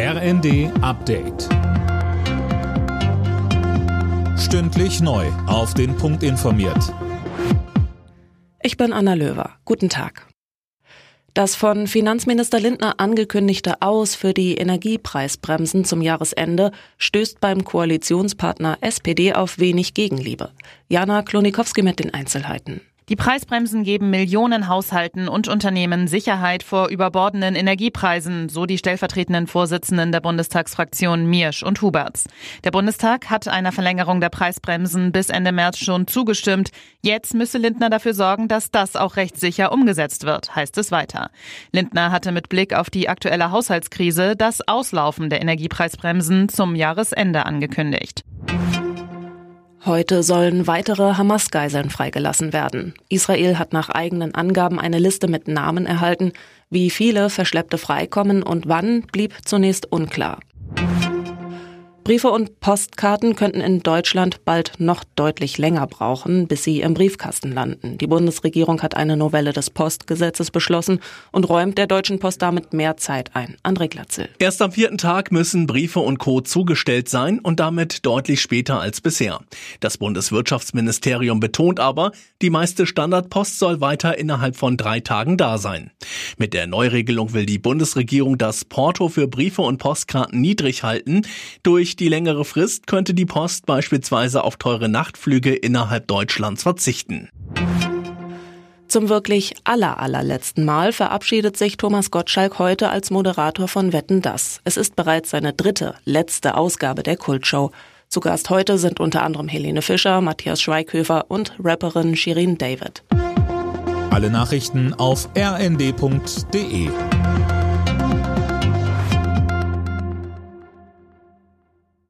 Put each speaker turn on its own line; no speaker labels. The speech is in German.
RND Update. Stündlich neu. Auf den Punkt informiert.
Ich bin Anna Löwer. Guten Tag. Das von Finanzminister Lindner angekündigte Aus für die Energiepreisbremsen zum Jahresende stößt beim Koalitionspartner SPD auf wenig Gegenliebe. Jana Klonikowski mit den Einzelheiten.
Die Preisbremsen geben Millionen Haushalten und Unternehmen Sicherheit vor überbordenden Energiepreisen, so die stellvertretenden Vorsitzenden der Bundestagsfraktionen Miersch und Huberts. Der Bundestag hat einer Verlängerung der Preisbremsen bis Ende März schon zugestimmt. Jetzt müsse Lindner dafür sorgen, dass das auch rechtssicher umgesetzt wird, heißt es weiter. Lindner hatte mit Blick auf die aktuelle Haushaltskrise das Auslaufen der Energiepreisbremsen zum Jahresende angekündigt.
Heute sollen weitere Hamas-Geiseln freigelassen werden. Israel hat nach eigenen Angaben eine Liste mit Namen erhalten. Wie viele Verschleppte freikommen und wann, blieb zunächst unklar. Briefe und Postkarten könnten in Deutschland bald noch deutlich länger brauchen, bis sie im Briefkasten landen. Die Bundesregierung hat eine Novelle des Postgesetzes beschlossen und räumt der Deutschen Post damit mehr Zeit ein. André Glatzel.
Erst am vierten Tag müssen Briefe und Co. zugestellt sein und damit deutlich später als bisher. Das Bundeswirtschaftsministerium betont aber, die meiste Standardpost soll weiter innerhalb von drei Tagen da sein. Mit der Neuregelung will die Bundesregierung das Porto für Briefe und Postkarten niedrig halten. Durch die längere Frist könnte die Post beispielsweise auf teure Nachtflüge innerhalb Deutschlands verzichten.
Zum wirklich aller allerletzten Mal verabschiedet sich Thomas Gottschalk heute als Moderator von Wetten Das. Es ist bereits seine dritte, letzte Ausgabe der Kultshow. Zu Gast heute sind unter anderem Helene Fischer, Matthias Schweighöfer und Rapperin Shirin David.
Alle Nachrichten auf rnd.de